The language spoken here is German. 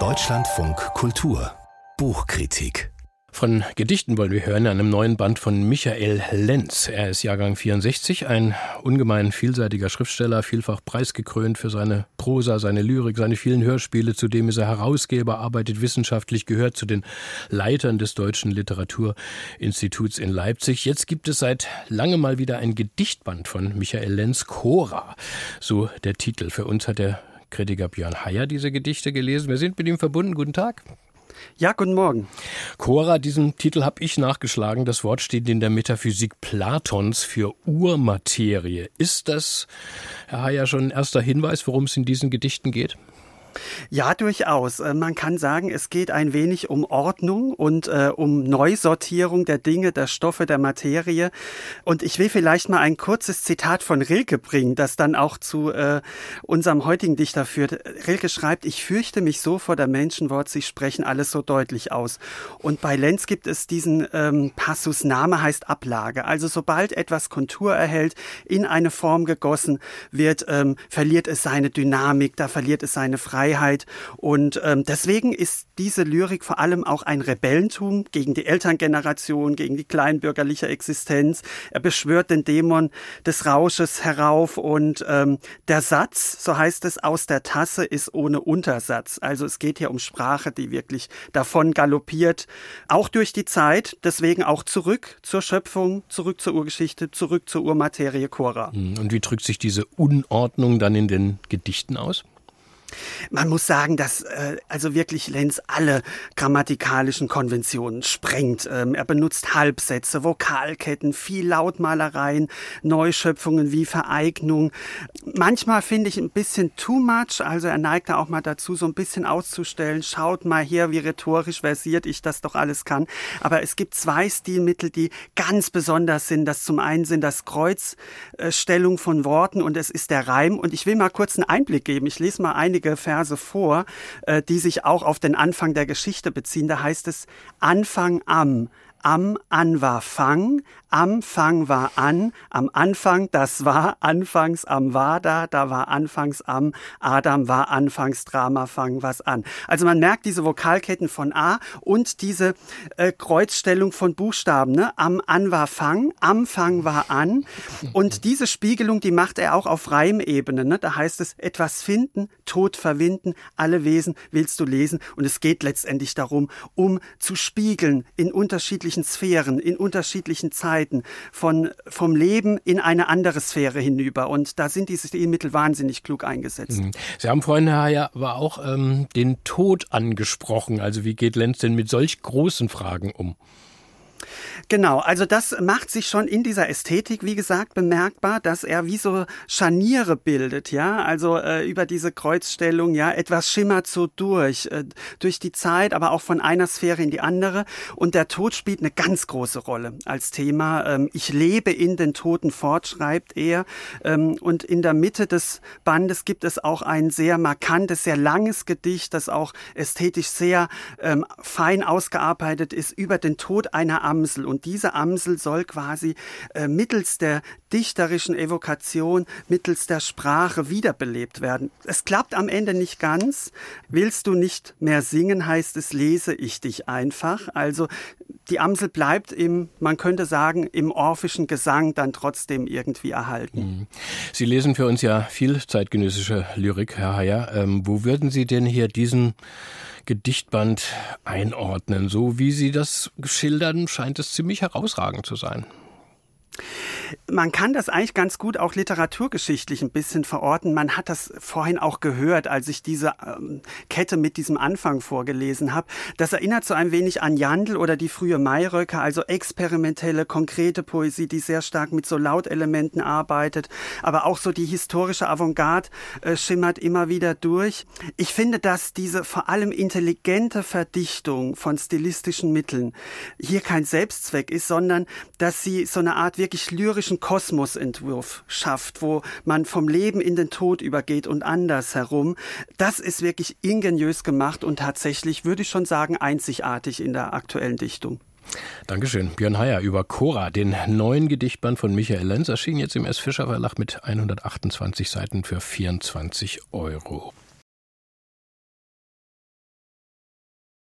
Deutschlandfunk Kultur Buchkritik von Gedichten wollen wir hören, einem neuen Band von Michael Lenz. Er ist Jahrgang 64, ein ungemein vielseitiger Schriftsteller, vielfach preisgekrönt für seine Prosa, seine Lyrik, seine vielen Hörspiele. Zudem ist er Herausgeber, arbeitet wissenschaftlich, gehört zu den Leitern des Deutschen Literaturinstituts in Leipzig. Jetzt gibt es seit langem mal wieder ein Gedichtband von Michael Lenz, Cora, so der Titel. Für uns hat der Kritiker Björn Heyer diese Gedichte gelesen. Wir sind mit ihm verbunden. Guten Tag. Ja, guten Morgen. Cora, diesen Titel habe ich nachgeschlagen. Das Wort steht in der Metaphysik Platons für Urmaterie. Ist das, Herr Hayer, schon ein erster Hinweis, worum es in diesen Gedichten geht? Ja, durchaus. Äh, man kann sagen, es geht ein wenig um Ordnung und äh, um Neusortierung der Dinge, der Stoffe, der Materie. Und ich will vielleicht mal ein kurzes Zitat von Rilke bringen, das dann auch zu äh, unserem heutigen Dichter führt. Rilke schreibt, ich fürchte mich so vor der Menschenwort, sie sprechen alles so deutlich aus. Und bei Lenz gibt es diesen ähm, Passus, Name heißt Ablage. Also sobald etwas Kontur erhält, in eine Form gegossen wird, ähm, verliert es seine Dynamik, da verliert es seine Freiheit. Freiheit. Und ähm, deswegen ist diese Lyrik vor allem auch ein Rebellentum gegen die Elterngeneration, gegen die kleinbürgerliche Existenz. Er beschwört den Dämon des Rausches herauf und ähm, der Satz, so heißt es, aus der Tasse ist ohne Untersatz. Also es geht hier um Sprache, die wirklich davon galoppiert, auch durch die Zeit, deswegen auch zurück zur Schöpfung, zurück zur Urgeschichte, zurück zur Urmaterie Cora. Hm, und wie drückt sich diese Unordnung dann in den Gedichten aus? Man muss sagen, dass äh, also wirklich Lenz alle grammatikalischen Konventionen sprengt. Ähm, er benutzt Halbsätze, Vokalketten, viel Lautmalereien, Neuschöpfungen wie Vereignung. Manchmal finde ich ein bisschen too much, also er neigt da auch mal dazu, so ein bisschen auszustellen, schaut mal hier, wie rhetorisch versiert ich das doch alles kann. Aber es gibt zwei Stilmittel, die ganz besonders sind. Das zum einen sind das Kreuzstellung von Worten und es ist der Reim. Und ich will mal kurz einen Einblick geben. Ich lese mal einige einige Verse vor, äh, die sich auch auf den Anfang der Geschichte beziehen. Da heißt es Anfang am, am an war Fang, am Fang war an, am Anfang, das war, anfangs am war da, da war anfangs am, Adam war anfangs Drama, Fang was an. Also man merkt diese Vokalketten von A und diese äh, Kreuzstellung von Buchstaben, ne? am an war Fang, am Fang war an und diese Spiegelung, die macht er auch auf Reimebene, ne? da heißt es etwas finden, Tod verwinden, alle Wesen willst du lesen und es geht letztendlich darum, um zu spiegeln in unterschiedlichen Sphären, in unterschiedlichen Zeiten, von, vom Leben in eine andere Sphäre hinüber. Und da sind diese Stilmittel wahnsinnig klug eingesetzt. Mhm. Sie haben vorhin, Herr Hayer, aber auch ähm, den Tod angesprochen. Also wie geht Lenz denn mit solch großen Fragen um? Genau, also das macht sich schon in dieser Ästhetik, wie gesagt, bemerkbar, dass er wie so Scharniere bildet, ja, also äh, über diese Kreuzstellung, ja, etwas schimmert so durch, äh, durch die Zeit, aber auch von einer Sphäre in die andere. Und der Tod spielt eine ganz große Rolle als Thema. Ähm, ich lebe in den Toten fort, schreibt er. Ähm, und in der Mitte des Bandes gibt es auch ein sehr markantes, sehr langes Gedicht, das auch ästhetisch sehr ähm, fein ausgearbeitet ist über den Tod einer Amsel. Und diese Amsel soll quasi äh, mittels der dichterischen Evokation, mittels der Sprache wiederbelebt werden. Es klappt am Ende nicht ganz. Willst du nicht mehr singen, heißt es, lese ich dich einfach. Also die Amsel bleibt im, man könnte sagen, im orphischen Gesang dann trotzdem irgendwie erhalten. Mhm. Sie lesen für uns ja viel zeitgenössische Lyrik, Herr Heyer. Ähm, wo würden Sie denn hier diesen Gedichtband einordnen? So wie Sie das schildern, scheint es ziemlich herausragend zu sein. Man kann das eigentlich ganz gut auch literaturgeschichtlich ein bisschen verorten. Man hat das vorhin auch gehört, als ich diese ähm, Kette mit diesem Anfang vorgelesen habe. Das erinnert so ein wenig an Jandl oder die frühe Mayröcke, also experimentelle, konkrete Poesie, die sehr stark mit so Lautelementen arbeitet. Aber auch so die historische Avantgarde äh, schimmert immer wieder durch. Ich finde, dass diese vor allem intelligente Verdichtung von stilistischen Mitteln hier kein Selbstzweck ist, sondern dass sie so eine Art wirklich lyrische utopischen Kosmosentwurf schafft, wo man vom Leben in den Tod übergeht und andersherum. Das ist wirklich ingeniös gemacht und tatsächlich, würde ich schon sagen, einzigartig in der aktuellen Dichtung. Dankeschön. Björn Heyer über Cora, den neuen Gedichtband von Michael Lenz, erschien jetzt im S. Fischer Verlag mit 128 Seiten für 24 Euro.